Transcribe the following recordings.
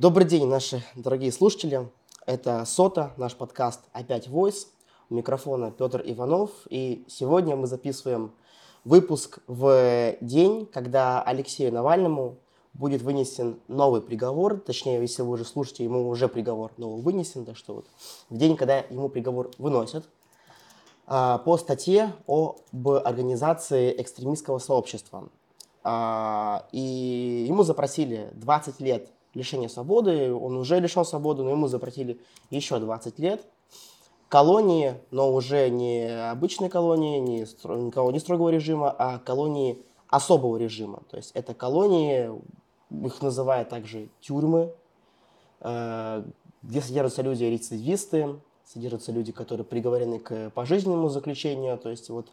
Добрый день, наши дорогие слушатели. Это СОТа, наш подкаст «Опять Voice». У микрофона Петр Иванов. И сегодня мы записываем выпуск в день, когда Алексею Навальному будет вынесен новый приговор. Точнее, если вы уже слушаете, ему уже приговор новый вынесен. Так что вот в день, когда ему приговор выносят а, по статье об организации экстремистского сообщества. А, и ему запросили 20 лет лишения свободы. Он уже лишен свободы, но ему запросили еще 20 лет колонии, но уже не обычной колонии, не, не колонии строгого режима, а колонии особого режима. То есть это колонии, их называют также тюрьмы, э, где содержатся люди рецидивисты, содержатся люди, которые приговорены к пожизненному заключению. То есть вот,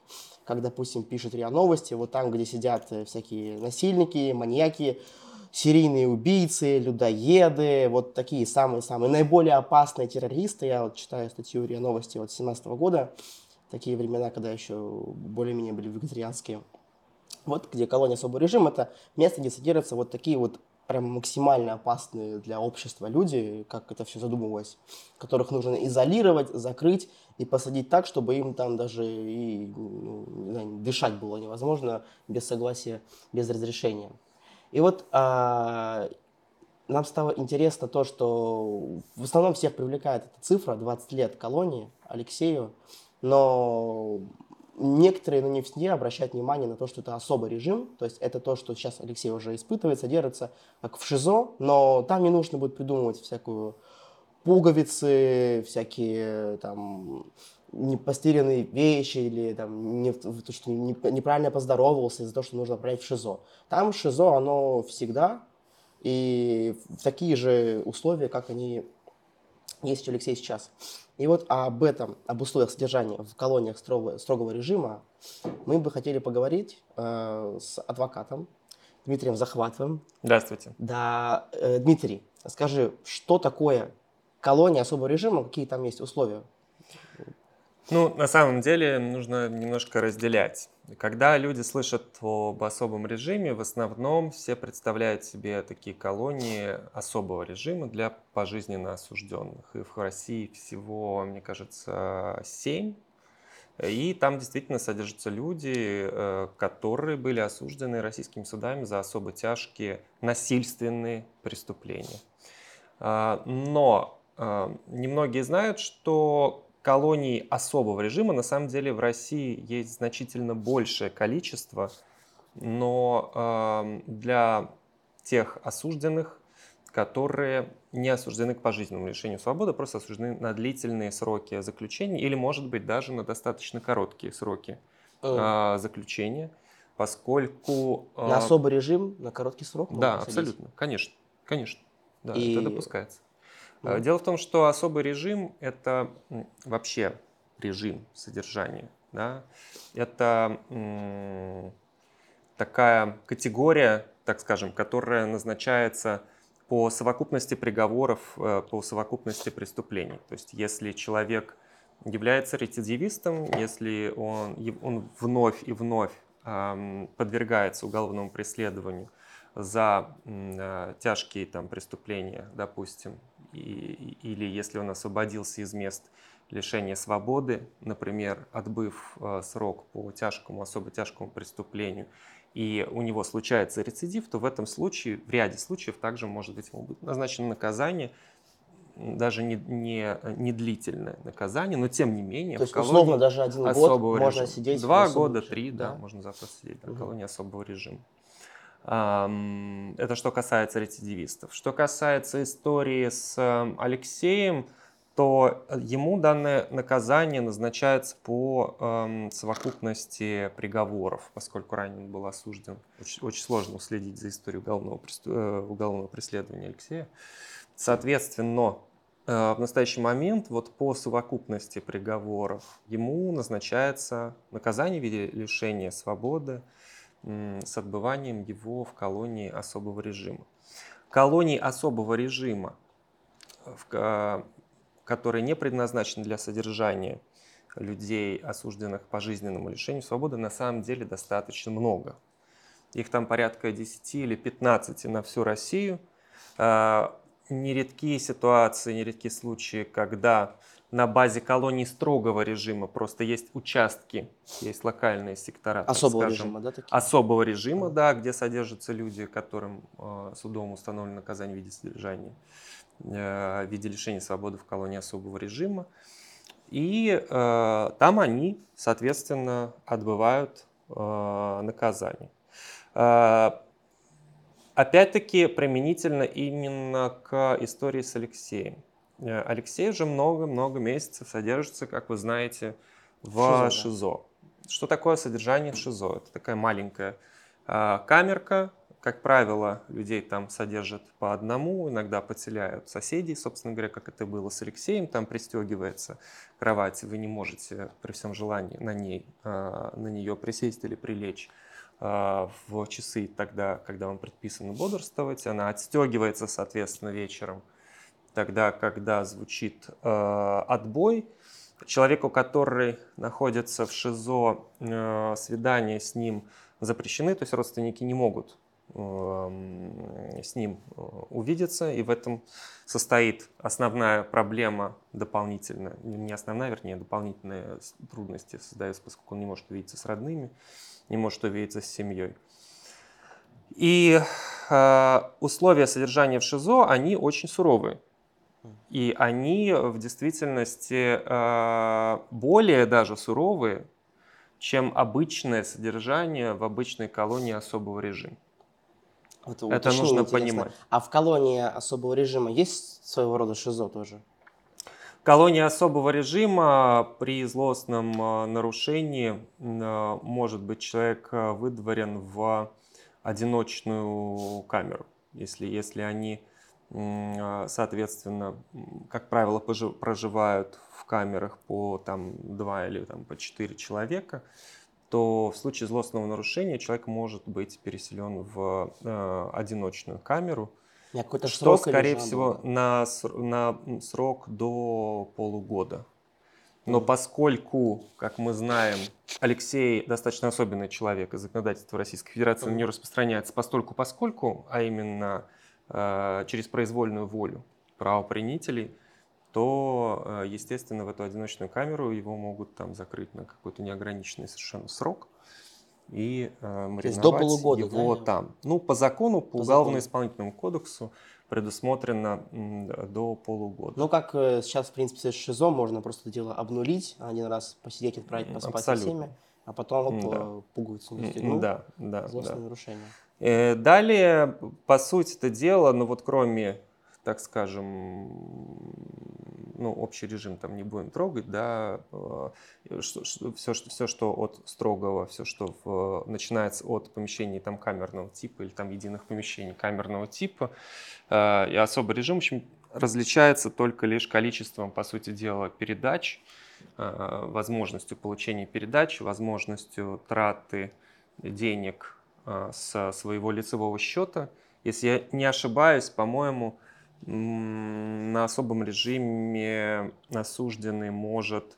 как, допустим, пишет РИА Новости, вот там, где сидят всякие насильники, маньяки, серийные убийцы, людоеды, вот такие самые-самые наиболее опасные террористы. Я вот читаю статью РИА Новости вот 17 года, такие времена, когда еще более-менее были вегетарианские. Вот где колония особого режима, это место, где содержатся вот такие вот прям максимально опасные для общества люди, как это все задумывалось, которых нужно изолировать, закрыть и посадить так, чтобы им там даже и ну, знаю, дышать было невозможно без согласия, без разрешения. И вот а, нам стало интересно то, что в основном всех привлекает эта цифра, 20 лет колонии Алексею, но некоторые на них не обращают внимание на то, что это особый режим, то есть это то, что сейчас Алексей уже испытывает, содержится как в ШИЗО, но там не нужно будет придумывать всякую пуговицы, всякие там непостиранные вещи или там, не, то, что не, неправильно поздоровался из-за того, что нужно отправить в ШИЗО. Там ШИЗО, оно всегда и в такие же условия, как они есть у Алексея сейчас. И вот об этом, об условиях содержания в колониях строгого, строгого режима мы бы хотели поговорить э, с адвокатом Дмитрием Захватовым. Здравствуйте. Да, э, Дмитрий, скажи, что такое колония особого режима, какие там есть условия? Ну, на самом деле нужно немножко разделять. Когда люди слышат об особом режиме, в основном все представляют себе такие колонии особого режима для пожизненно осужденных. И в России всего, мне кажется, семь. И там действительно содержатся люди, э, которые были осуждены российскими судами за особо тяжкие насильственные преступления. А, но э, немногие знают, что колоний особого режима на самом деле в России есть значительно большее количество, но э, для тех осужденных, которые не осуждены к пожизненному лишению свободы, просто осуждены на длительные сроки заключения или, может быть, даже на достаточно короткие сроки э, заключения, поскольку... Э, на особый режим, на короткий срок? Да, абсолютно, конечно, конечно, да, И... это допускается. Mm. Дело в том, что особый режим – это вообще режим содержания. Да? Это такая категория, так скажем, которая назначается по совокупности приговоров, э, по совокупности преступлений. То есть если человек является рецидивистом, если он, он вновь и вновь подвергается уголовному преследованию за э, тяжкие там, преступления, допустим, и, или если он освободился из мест лишения свободы, например, отбыв э, срок по тяжкому, особо тяжкому преступлению, и у него случается рецидив, то в этом случае, в ряде случаев, также может быть ему будет назначено наказание, даже не, не, не длительное наказание, но тем не менее. То есть, условно, даже один год можно режима. сидеть. Два года, три, да, да, можно запросто сидеть в угу. колонии особого режима. Это что касается рецидивистов. Что касается истории с Алексеем, то ему данное наказание назначается по эм, совокупности приговоров, поскольку ранее он был осужден. Очень, очень сложно уследить за историей уголовного, э, уголовного преследования Алексея. Соответственно, э, в настоящий момент вот по совокупности приговоров ему назначается наказание в виде лишения свободы с отбыванием его в колонии особого режима. Колонии особого режима, которые не предназначены для содержания людей, осужденных по жизненному лишению свободы, на самом деле достаточно много. Их там порядка 10 или 15 на всю Россию. А, нередкие ситуации, нередкие случаи, когда на базе колонии строгого режима просто есть участки, есть локальные сектора. Особого скажем, режима, да? Такие? Особого режима, да, где содержатся люди, которым э, судом установлено наказание в виде содержания, э, в виде лишения свободы в колонии особого режима. И э, там они, соответственно, отбывают э, наказание. Э, опять-таки применительно именно к истории с Алексеем. Э, Алексей уже много-много месяцев содержится, как вы знаете, в ШИЗО. ШИЗО. Что такое содержание в ШИЗО? Это такая маленькая э, камерка, как правило, людей там содержат по одному, иногда подселяют соседей, собственно говоря, как это было с Алексеем, там пристегивается кровать, вы не можете при всем желании на ней, а, на нее присесть или прилечь а, в часы тогда, когда вам предписано бодрствовать, она отстегивается, соответственно, вечером, тогда, когда звучит а, отбой, человеку, который находится в ШИЗО, свидание с ним запрещены, то есть родственники не могут Эм, с ним э, увидеться, и в этом состоит основная проблема дополнительная, не основная, вернее, дополнительные трудности создаются, поскольку он не может увидеться с родными, не может увидеться с семьей. И э, условия содержания в ШИЗО, они очень суровые. И они в действительности э, более даже суровые, чем обычное содержание в обычной колонии особого режима. Вот это нужно интересно. понимать. А в колонии особого режима есть своего рода ШИЗО тоже? Колония особого режима при злостном э, нарушении э, может быть человек э, выдворен в одиночную камеру, если, если они, соответственно, как правило, проживают в камерах по там, два или там, по четыре человека, то в случае злостного нарушения человек может быть переселен в э, одиночную камеру, что, срок скорее всего, на, на срок до полугода. Но поскольку, как мы знаем, Алексей достаточно особенный человек, и законодательство Российской Федерации нее распространяется постольку поскольку, а именно через произвольную волю правоприменителей, то, э, естественно, в эту одиночную камеру его могут там закрыть на какой-то неограниченный совершенно срок и э, мариновать до полугода, его да? там. Ну, по закону, по, по уголовно-исполнительному кодексу предусмотрено до полугода. Ну, как э, сейчас, в принципе, с ШИЗО можно просто дело обнулить, один раз посидеть, отправить, поспать Абсолютно. со всеми, а потом оп, да. пуговицу настегнул. Да, да, Злостное да. нарушение. Э, далее, по сути это дело, ну вот кроме так скажем, ну, общий режим там не будем трогать, да, э, что, что, все, что, все, от строгого, все, что в, начинается от помещений там камерного типа или там единых помещений камерного типа, э, и особый режим, в общем, различается только лишь количеством, по сути дела, передач, э, возможностью получения передач, возможностью траты денег со своего лицевого счета. Если я не ошибаюсь, по-моему, на особом режиме осужденный может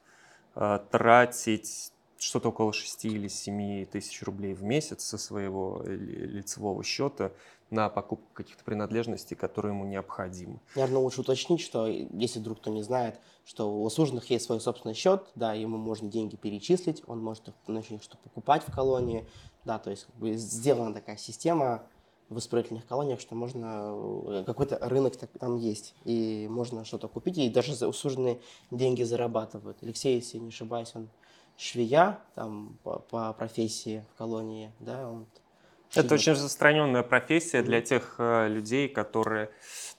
э, тратить что-то около 6 или 7 тысяч рублей в месяц со своего лицевого счета на покупку каких-то принадлежностей, которые ему необходимы. Наверное, лучше уточнить, что если вдруг кто не знает, что у осужденных есть свой собственный счет, да, ему можно деньги перечислить, он может начать что покупать в колонии, да, то есть как бы сделана такая система, в исправительных колониях, что можно, э, какой-то рынок там есть, и можно что-то купить, и даже за усуженные деньги зарабатывают. Алексей, если не ошибаюсь, он швея там по, по профессии в колонии, да, он это очень распространенная профессия для тех э, людей, которые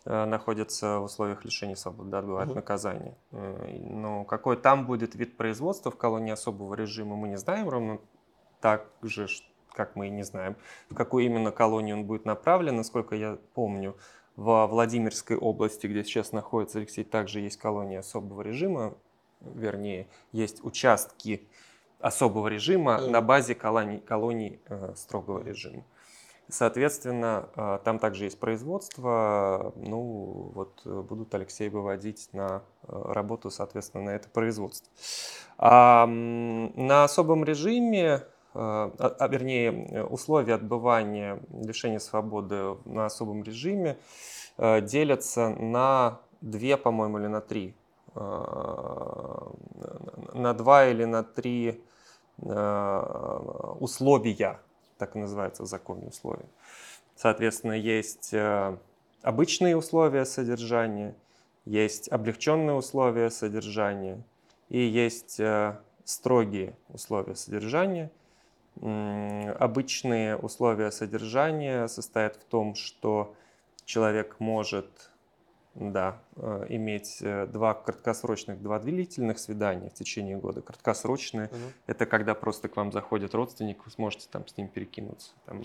э, находятся в условиях лишения свободы, да, отбывают mm-hmm. наказание. Э, но какой там будет вид производства в колонии особого режима, мы не знаем ровно так же, как мы и не знаем, в какую именно колонию он будет направлен. Насколько я помню, в Владимирской области, где сейчас находится Алексей, также есть колония особого режима, вернее, есть участки особого режима mm. на базе колоний, колоний э, строгого режима. Соответственно, э, там также есть производство. Ну, вот э, будут Алексей выводить на э, работу, соответственно, на это производство. А на особом режиме а, а вернее, условия отбывания лишения свободы на особом режиме делятся на две, по-моему, или на три. На два или на три условия, так и называется в условия. Соответственно, есть обычные условия содержания, есть облегченные условия содержания и есть строгие условия содержания. Обычные условия содержания состоят в том, что человек может да, э, иметь э, два краткосрочных, два длительных свидания в течение года. Краткосрочные угу. – это когда просто к вам заходит родственник, вы сможете там с ним перекинуться. Там,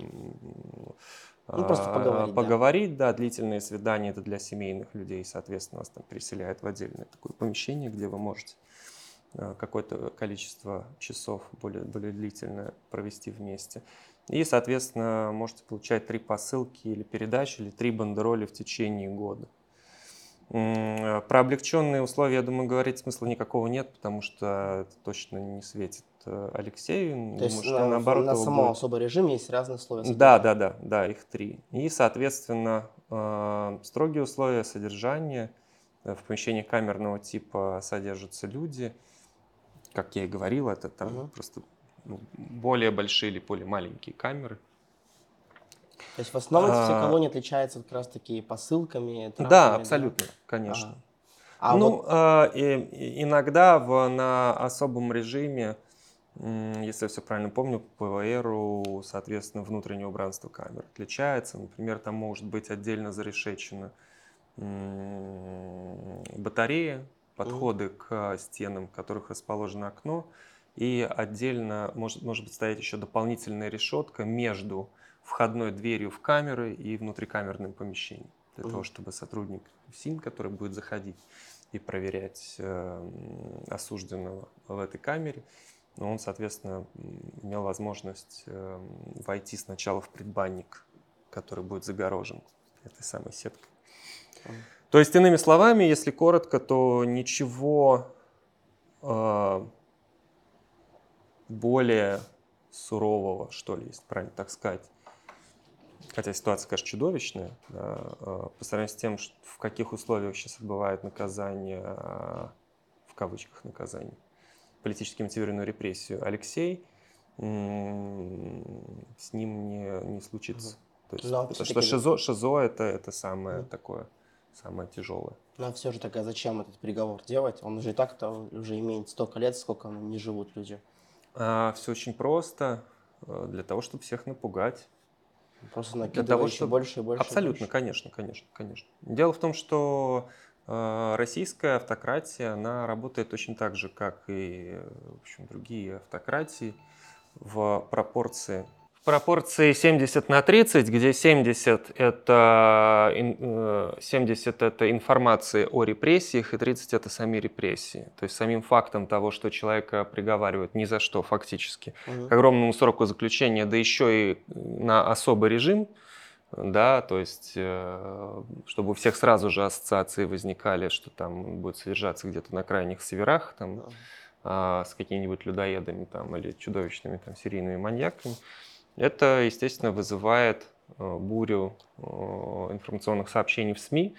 ну, просто поговорить. Поговорить, да. да. Длительные свидания – это для семейных людей, соответственно, вас там переселяют в отдельное такое помещение, где вы можете какое-то количество часов более, более длительное провести вместе. И, соответственно, можете получать три посылки или передачи, или три бандероли в течение года. Э, про облегченные условия, я думаю, говорить смысла никакого нет, потому что это точно не светит э, Алексею. То есть что, на, наоборот, на самом будет... особый режим есть разные условия? Да, да, да, да, их три. И, соответственно, строгие условия содержания. В помещении камерного типа содержатся люди – как я и говорил, это там угу. просто ну, более большие или более маленькие камеры. То есть в основном а, все колонии отличаются как раз таки посылками? Травмами, да, абсолютно, да? конечно. Ага. А ну, вот... и, иногда в, на особом режиме, если я все правильно помню, по ПВРу, соответственно, внутреннее убранство камер отличается. Например, там может быть отдельно зарешечена батарея, подходы к стенам, в которых расположено окно, и отдельно может, может быть стоять еще дополнительная решетка между входной дверью в камеры и внутрикамерным помещением, для того, чтобы сотрудник СИН, который будет заходить и проверять э, осужденного в этой камере, он, соответственно, имел возможность э, войти сначала в предбанник, который будет загорожен этой самой сеткой. То есть, иными словами, если коротко, то ничего э, более сурового, что ли, если правильно так сказать. Хотя ситуация, конечно, чудовищная, да, э, по сравнению с тем, в каких условиях сейчас отбывает наказание, э, в кавычках наказание, политически мотивированную репрессию Алексей, с ним не, не случится. То есть, потому что шизо, шизо это, это самое mm. такое самое тяжелое. Но все же тогда зачем этот приговор делать? Он уже и так-то уже имеет столько лет, сколько не живут люди. А, все очень просто. Э, для того, чтобы всех напугать. Просто накидывать того, чтобы... больше и больше. Абсолютно, больше. конечно, конечно, конечно. Дело в том, что э, российская автократия, она работает точно так же, как и в общем, другие автократии в пропорции пропорции 70 на 30, где 70 это, 70 э, это информация о репрессиях и 30 это сами репрессии. То есть самим фактом того, что человека приговаривают ни за что фактически угу. к огромному сроку заключения, да еще и на особый режим, да, то есть э, чтобы у всех сразу же ассоциации возникали, что там будет содержаться где-то на крайних северах, там, а, с какими-нибудь людоедами там, или чудовищными там, серийными маньяками. Это, естественно, вызывает э, бурю э, информационных сообщений в СМИ.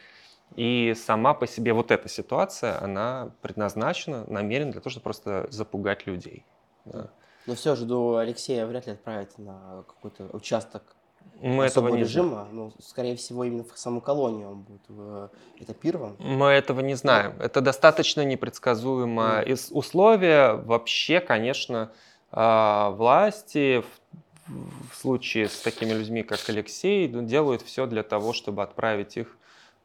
И сама по себе вот эта ситуация, она предназначена намеренно для того, чтобы просто запугать людей. Да. Но все же до Алексея вряд ли отправят на какой-то участок мы этого не режима, ну, скорее всего, именно в саму колонию он будет в этапирован. Мы этого не знаем. Это достаточно непредсказуемо. Mm. Из условия вообще, конечно, власти в случае с такими людьми, как Алексей, ну, делают все для того, чтобы отправить их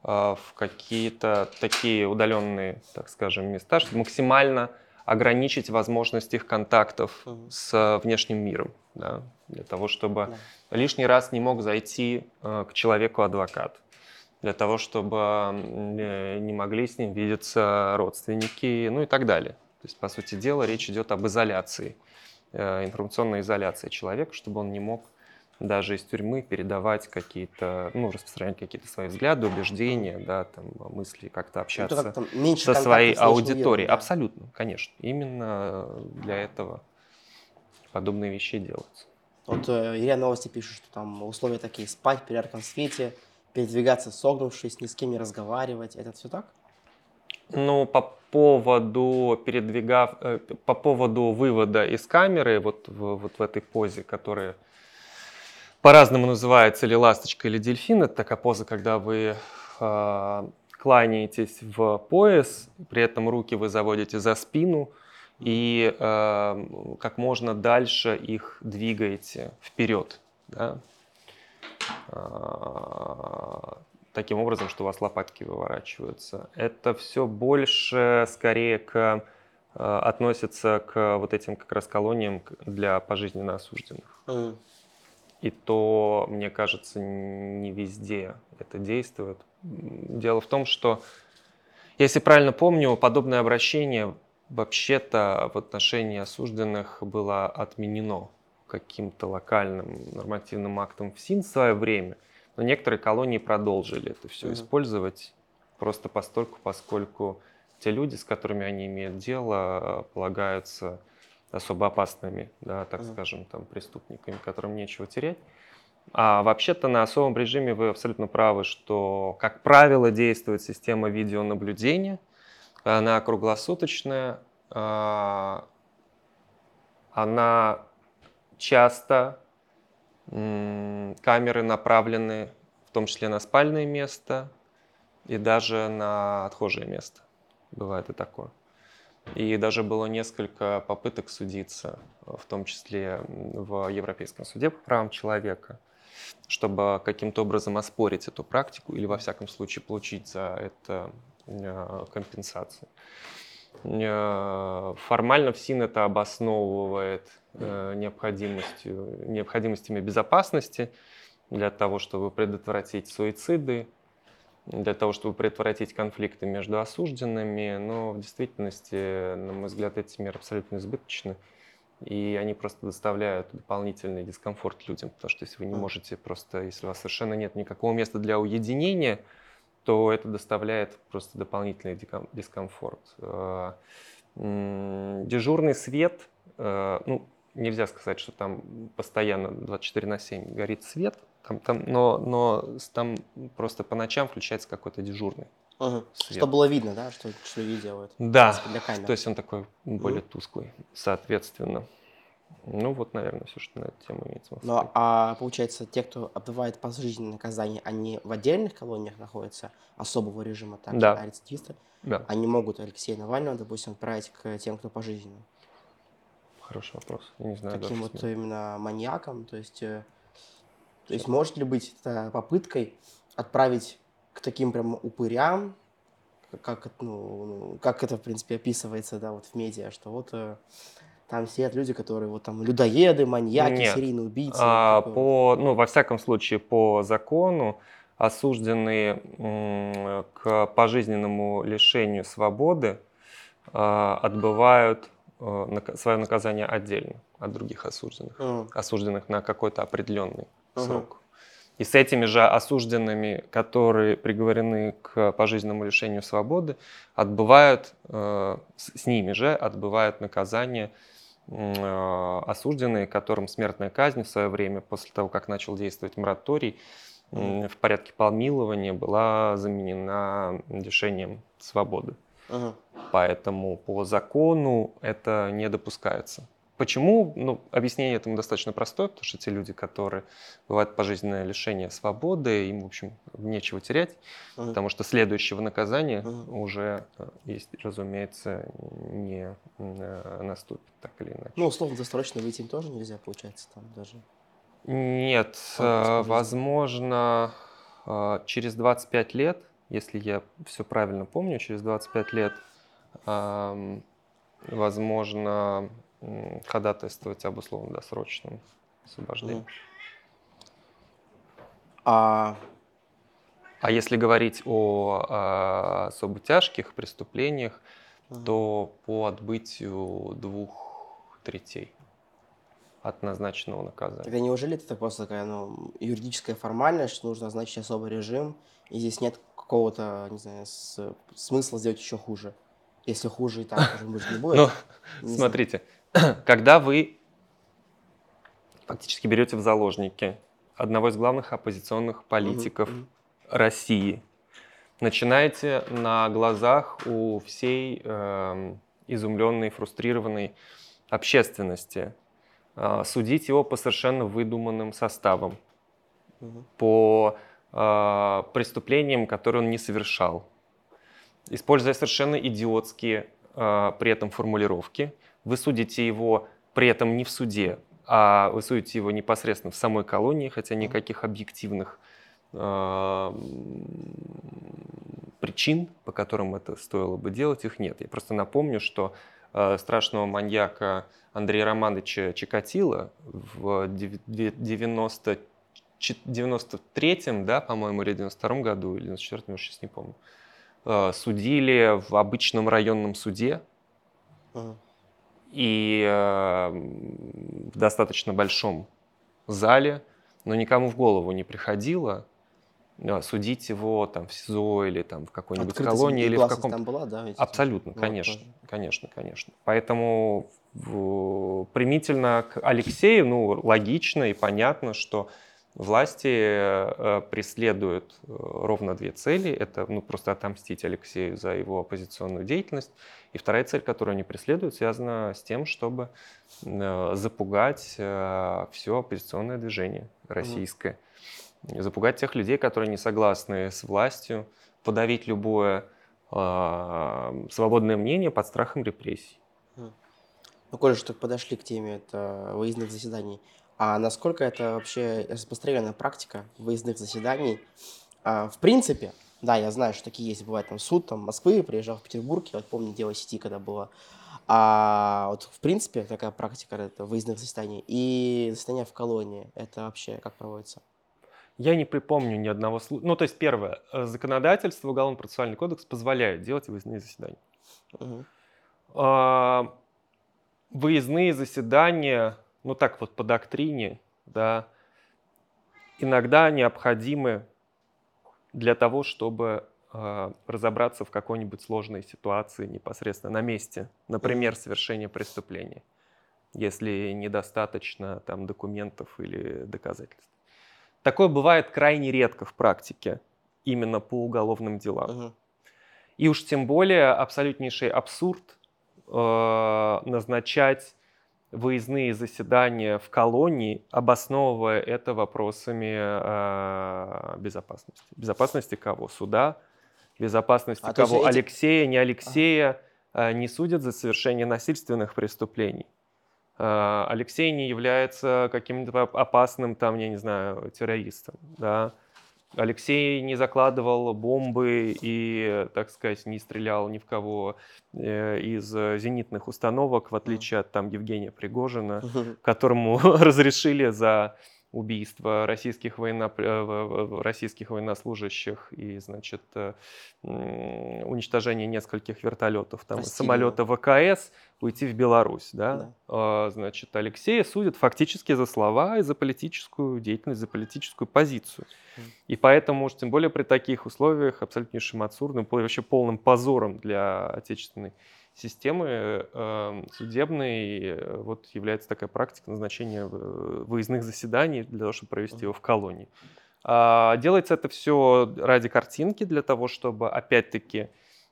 а, в какие-то такие удаленные, так скажем, места, чтобы максимально ограничить возможность их контактов угу. с внешним миром, да, для того, чтобы да. лишний раз не мог зайти э, к человеку адвокат, для того, чтобы не могли с ним видеться родственники, ну и так далее. То есть, по сути дела, речь идет об изоляции. Э, информационной изоляции человека, чтобы он не мог даже из тюрьмы передавать какие-то, ну, распространять какие-то свои взгляды, убеждения, да, там, мысли, как-то ну, общаться ну, как со своей аудиторией. Миром, да. Абсолютно, конечно. Именно для этого подобные вещи делаются. Вот э, Илья Новости пишет, что там условия такие, спать при ярком свете, передвигаться согнувшись, ни с кем не разговаривать. Это все так? Ну, по поводу передвигав, э, по поводу вывода из камеры, вот, вот в этой позе, которая по-разному называется или ласточка, или дельфин, это такая поза, когда вы э, кланяетесь в пояс, при этом руки вы заводите за спину и э, как можно дальше их двигаете вперед. Да? Таким образом, что у вас лопатки выворачиваются. Это все больше скорее к, э, относится к вот этим как раз колониям для пожизненно осужденных. Mm. И то, мне кажется, не везде это действует. Дело в том, что, если правильно помню, подобное обращение вообще-то в отношении осужденных было отменено каким-то локальным нормативным актом в СИН в свое время – но некоторые колонии продолжили это все mm-hmm. использовать просто постольку, поскольку те люди, с которыми они имеют дело, полагаются особо опасными, да, так mm-hmm. скажем, там, преступниками, которым нечего терять. А вообще-то на особом режиме вы абсолютно правы, что, как правило, действует система видеонаблюдения. Она круглосуточная, а, она часто Камеры направлены в том числе на спальное место и даже на отхожее место. Бывает и такое. И даже было несколько попыток судиться, в том числе в Европейском суде по правам человека, чтобы каким-то образом оспорить эту практику или, во всяком случае, получить за это э, компенсацию. Э, формально ФСИН это обосновывает необходимостью, необходимостями безопасности для того, чтобы предотвратить суициды, для того, чтобы предотвратить конфликты между осужденными, но в действительности, на мой взгляд, эти меры абсолютно избыточны, и они просто доставляют дополнительный дискомфорт людям, потому что если вы не можете просто, если у вас совершенно нет никакого места для уединения, то это доставляет просто дополнительный дискомфорт. Э, дежурный свет, э, ну, нельзя сказать, что там постоянно 24 на 7 горит свет, там, там, но, но там просто по ночам включается какой-то дежурный. Угу. Свет. Что было видно, да, что, что видео. Это, да, для камеры. то есть он такой более угу. тусклый, соответственно. Ну вот, наверное, все, что на эту тему имеет смысл. Ну, а получается, те, кто отбывает пожизненное наказание, они в отдельных колониях находятся особого режима, так да. рецидивисты, да. они могут Алексея Навального, допустим, отправить к тем, кто пожизненно. Хороший вопрос. Я не знаю. Таким вот именно маньяком, то есть, э, то есть может ли быть это попыткой отправить к таким прям упырям, как, ну, ну, как это, в принципе, описывается, да, вот в медиа, что вот э, там сидят люди, которые вот там людоеды, маньяки, Нет. серийные убийцы. А, по, ну, во всяком случае, по закону осужденные к пожизненному лишению свободы а, отбывают свое наказание отдельно от других осужденных, mm. осужденных на какой-то определенный uh-huh. срок. И с этими же осужденными, которые приговорены к пожизненному лишению свободы, отбывают, э, с ними же отбывают наказание Э, осужденные, которым смертная казнь в свое время, после того, как начал действовать мораторий, в порядке помилования была заменена лишением свободы. Ага. Поэтому по закону это не допускается. Почему? Ну, объяснение этому достаточно простое, потому что те люди, которые бывают пожизненное лишение свободы, им, в общем, нечего терять, uh-huh. потому что следующего наказания uh-huh. уже, э, есть, разумеется, не э, наступит, так или иначе. Ну, условно, досрочно выйти им тоже нельзя, получается, там даже? Нет, а, возможно, через 25 лет, если я все правильно помню, через 25 лет, возможно, ходатайствовать об условно-досрочном освобождении. А... а если говорить о, о особо тяжких преступлениях, угу. то по отбытию двух третей от назначенного наказания. Тогда неужели это просто такая ну, юридическая формальность, что нужно назначить особый режим, и здесь нет какого-то, не знаю, с, смысла сделать еще хуже? Если хуже и так уже быть не будет. Ну, смотрите, когда вы фактически берете в заложники одного из главных оппозиционных политиков России начинаете на глазах у всей э, изумленной, фрустрированной общественности э, судить его по совершенно выдуманным составам, угу. по э, преступлениям, которые он не совершал, используя совершенно идиотские э, при этом формулировки. Вы судите его при этом не в суде, а вы судите его непосредственно в самой колонии, хотя никаких объективных э, причин, по которым это стоило бы делать, их нет. Я просто напомню, что э, страшного маньяка Андрея Романовича Чикатило в 90 93-м, да, по-моему, или 92-м году, или 94-м, я сейчас не помню, э, судили в обычном районном суде. Uh-huh и э, в достаточно большом зале, но никому в голову не приходило э, судить его там в СИЗО или там в какой-нибудь Открытость колонии или в каком там была, да? Ведь? Абсолютно, конечно, тоже. конечно, конечно. Поэтому примительно к Алексею, ну логично и понятно, что власти э, преследуют э, ровно две цели. Это ну, просто отомстить Алексею за его оппозиционную деятельность. И вторая цель, которую они преследуют, связана с тем, чтобы э, запугать все оппозиционное движение российское. Запугать тех людей, которые не согласны с властью, подавить любое свободное мнение под страхом репрессий. Ну, коль что подошли к теме это выездных заседаний, а насколько это вообще распространенная практика выездных заседаний? А, в принципе, да, я знаю, что такие есть, бывает там суд, там Москвы, приезжал в Петербург, я вот помню, дело сети, когда было. А вот в принципе такая практика это выездных заседаний и заседания в колонии, это вообще как проводится? Я не припомню ни одного случая. Ну, то есть, первое, э, законодательство, Уголовно-процессуальный кодекс позволяет делать выездные заседания. Угу. А, выездные заседания ну так вот по доктрине, да, иногда необходимы для того, чтобы э, разобраться в какой-нибудь сложной ситуации непосредственно на месте, например, совершения преступления, если недостаточно там документов или доказательств. Такое бывает крайне редко в практике, именно по уголовным делам. И уж тем более абсолютнейший абсурд э, назначать выездные заседания в колонии, обосновывая это вопросами э, безопасности. Безопасности кого? Суда? Безопасности а кого? Эти... Алексея, не Алексея а. не судят за совершение насильственных преступлений. Э, Алексей не является каким-то опасным, там, я не знаю, террористом. Да? Алексей не закладывал бомбы и, так сказать, не стрелял ни в кого э, из зенитных установок, в отличие от там Евгения Пригожина, которому разрешили за убийства российских, военно... Э, российских военнослужащих и, значит, э, уничтожение нескольких вертолетов, там, самолета ВКС, уйти в Беларусь, да? да. А, значит, Алексея судят фактически за слова и за политическую деятельность, за политическую позицию. И поэтому, уж тем более при таких условиях, абсолютнейшим абсурдным, вообще полным позором для отечественной системы э, судебной э, вот является такая практика назначения выездных заседаний для того, чтобы провести его в колонии. А, делается это все ради картинки, для того, чтобы, опять-таки,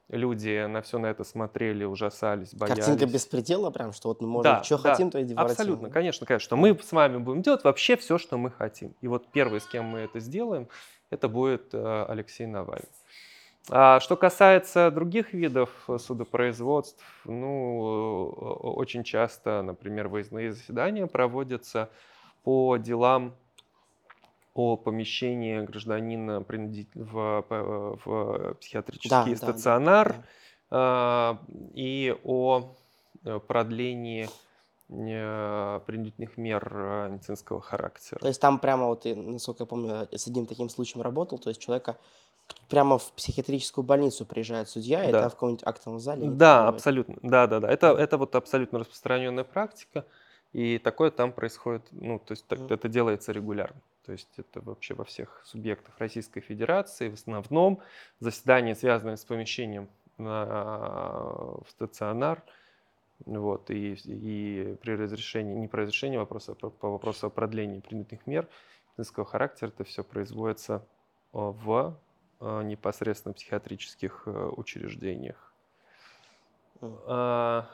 люди на все на это смотрели, ужасались, боялись. Картинка беспредела прям, что вот мы можем, да, что да, хотим, то и деворотим. Абсолютно, конечно, конечно, что мы с вами будем делать вообще все, что мы хотим. И вот первый, с кем мы это сделаем, это будет э, Алексей Навальный. А что касается других видов судопроизводств, ну, очень часто, например, выездные заседания проводятся по делам о помещении гражданина в, в психиатрический да, стационар да, да. и о э, продлении э, принудительных мер э, медицинского характера. То есть там прямо вот, насколько я помню, с одним таким случаем работал, то есть человека прямо в психиатрическую больницу приезжает судья, да. и там в каком-нибудь актовом зале. Да, абсолютно. Да, да, да. Это, это вот абсолютно распространенная практика, и такое там происходит, ну, то есть так, mm. это делается регулярно. То есть это вообще во всех субъектах Российской Федерации, в основном заседания, связанные с помещением на, в стационар, вот, и, и при разрешении, не при разрешении вопроса, а по вопросу о продлении принятых мер медицинского характера, это все производится в непосредственно психиатрических учреждениях. А...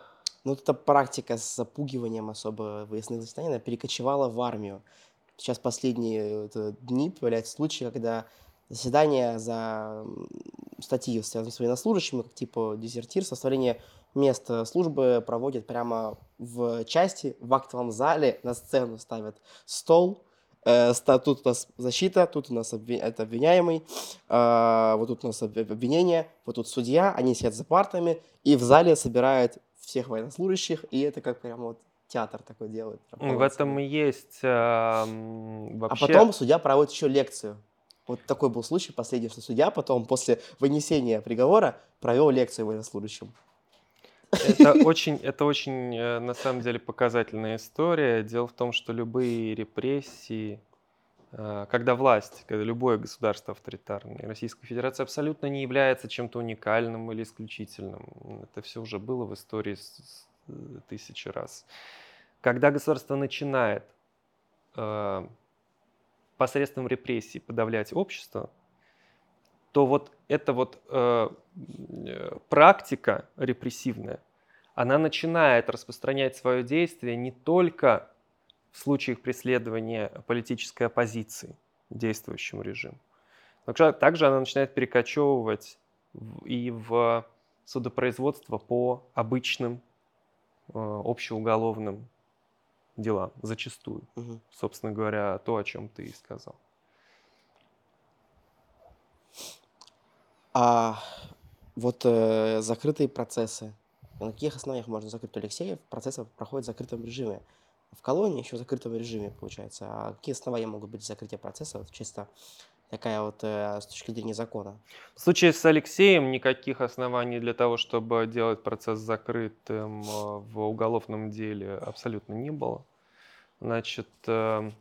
Ну, вот эта практика с запугиванием особо выездных заседаний, она перекочевала в армию. Сейчас последние дни появляются случаи, когда заседания за статьи, связанные с военнослужащими, как типа дезертир, составление места службы проводят прямо в части, в актовом зале, на сцену ставят стол, э, тут у нас защита, тут у нас обвиняемый, э, вот тут у нас обвинение, вот тут судья, они сидят за партами, и в зале собирают всех военнослужащих, и это как прям вот театр такой делает. В этом и есть э, а вообще... А потом судья проводит еще лекцию. Вот такой был случай последний, что судья потом после вынесения приговора провел лекцию военнослужащим. Это очень, это очень, э, на самом деле, показательная история. Дело в том, что любые репрессии, э, когда власть, когда любое государство авторитарное, Российская Федерация абсолютно не является чем-то уникальным или исключительным. Это все уже было в истории тысячи раз. Когда государство начинает э, посредством репрессий подавлять общество, то вот эта вот э, э, практика репрессивная, она начинает распространять свое действие не только в случаях преследования политической оппозиции действующему режиму, но также она начинает перекочевывать и в судопроизводство по обычным э, общеуголовным делам, зачастую. Угу. Собственно говоря, то, о чем ты и сказал. А вот э, закрытые процессы. На каких основаниях можно закрыть Алексеев? Процессы проходят в закрытом режиме. В колонии еще в закрытом режиме, получается. А какие основания могут быть закрытия процесса? Вот чисто такая вот э, с точки зрения закона. В случае с Алексеем никаких оснований для того, чтобы делать процесс закрытым э, в уголовном деле абсолютно не было. Значит, э,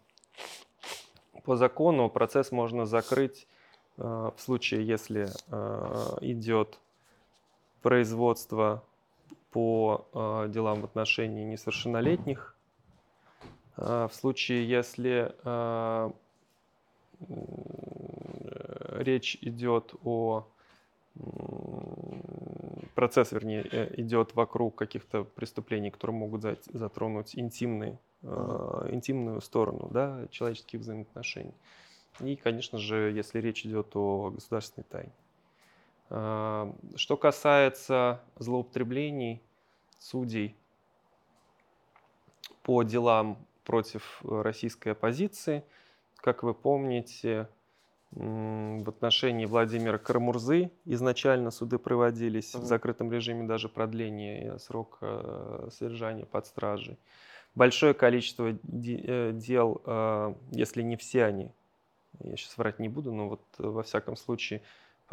по закону процесс можно закрыть Э, в случае, если э, идет производство по э, делам в отношении несовершеннолетних, в случае, если речь идет о процесс, вернее, идет вокруг каких-то преступлений, которые могут затронуть интимный, интимную сторону да, человеческих взаимоотношений. И, конечно же, если речь идет о государственной тайне. А, что касается злоупотреблений судей по делам против российской оппозиции, как вы помните, в отношении Владимира Карамурзы изначально суды проводились mm-hmm. в закрытом режиме, даже продление срока э, содержания под стражей. Большое количество э, дел, э, если не все они, я сейчас врать не буду, но вот во всяком случае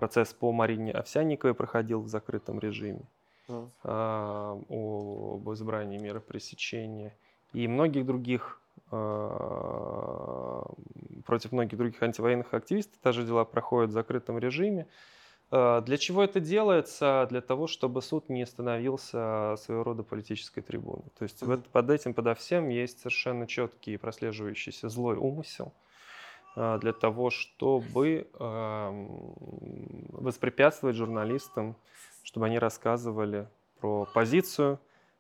процесс по Марине Овсянниковой проходил в закрытом режиме mm. а, об избрании меры пресечения. И многих других, а, против многих других антивоенных активистов тоже дела проходят в закрытом режиме. А, для чего это делается? Для того, чтобы суд не становился своего рода политической трибуной. То есть mm-hmm. под этим, подо всем есть совершенно четкий прослеживающийся злой умысел. А, для того, чтобы воспрепятствовать журналистам, чтобы они рассказывали про позицию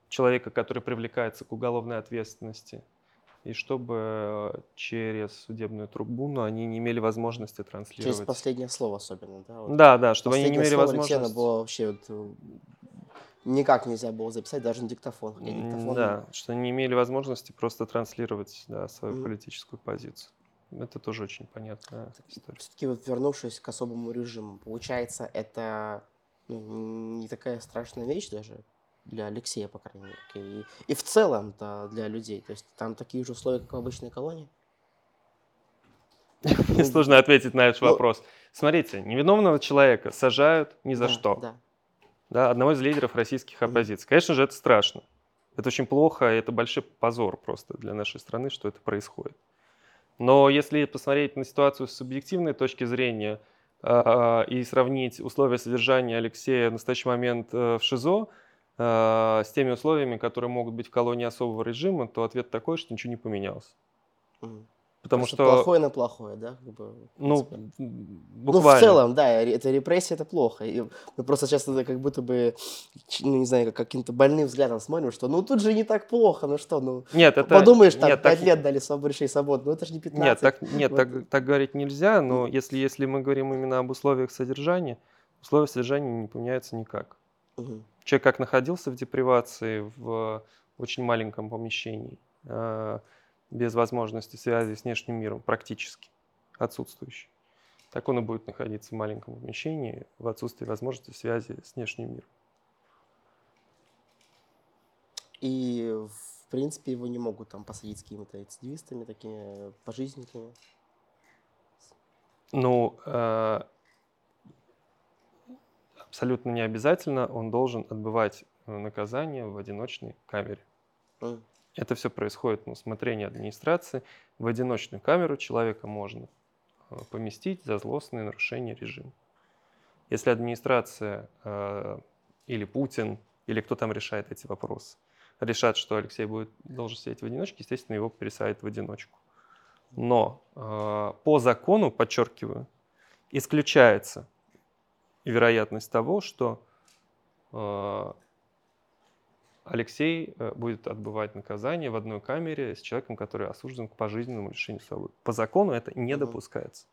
человека, который привлекается к уголовной ответственности, и чтобы через судебную трибуну они не имели возможности транслировать. Через последнее слово особенно, да? Вот да, да, чтобы они не имели возможности. было вообще вот, э, никак нельзя было записать, даже на диктофон. диктофон да, что они не имели возможности просто транслировать да, свою mm. политическую позицию. Это тоже очень понятная история. Все-таки вот вернувшись к особому режиму, получается, это ну, не такая страшная вещь даже для Алексея, по крайней мере. И, и в целом-то для людей. То есть там такие же условия, как в обычной колонии. Мне сложно ответить на этот ну, вопрос. Смотрите, невиновного человека сажают ни за что. Да. Да, одного из лидеров российских оппозиций. Конечно же, это страшно. Это очень плохо, и это большой позор просто для нашей страны, что это происходит. Но если посмотреть на ситуацию с субъективной точки зрения э, и сравнить условия содержания Алексея в настоящий момент э, в ШИЗО э, с теми условиями, которые могут быть в колонии особого режима, то ответ такой, что ничего не поменялось. Потому Просто что... Плохое на плохое, да? Ну, буквально. Ну, в целом, да, это репрессия, это плохо. И мы просто сейчас это как будто бы, ну, не знаю, как каким-то больным взглядом смотрим, что ну тут же не так плохо, ну что, ну... Нет, это... Подумаешь, там, нет, 5 так... лет дали свободы, свободу, ну это же не 15. Нет, так, нет, вот. так, так говорить нельзя, но если, если мы говорим именно об условиях содержания, условия содержания не поменяются никак. Угу. Человек как находился в депривации в очень маленьком помещении, а, без возможности связи с внешним миром, практически отсутствующий. Так он и будет находиться в маленьком помещении в отсутствии возможности связи с внешним миром. И, в принципе, его не могут там посадить с какими-то рецидивистами, такими пожизненниками. Ну, э, абсолютно не обязательно он должен отбывать наказание в одиночной камере. Mm. Это все происходит на усмотрение администрации. В одиночную камеру человека можно э, поместить за злостное нарушение режима. Если администрация э, или Путин, или кто там решает эти вопросы, решат, что Алексей будет, должен сидеть в одиночке, естественно, его пересадят в одиночку. Но э, по закону, подчеркиваю, исключается вероятность того, что Алексей э, будет отбывать наказание в одной камере с человеком, который осужден к пожизненному лишению свободы. По закону это не допускается.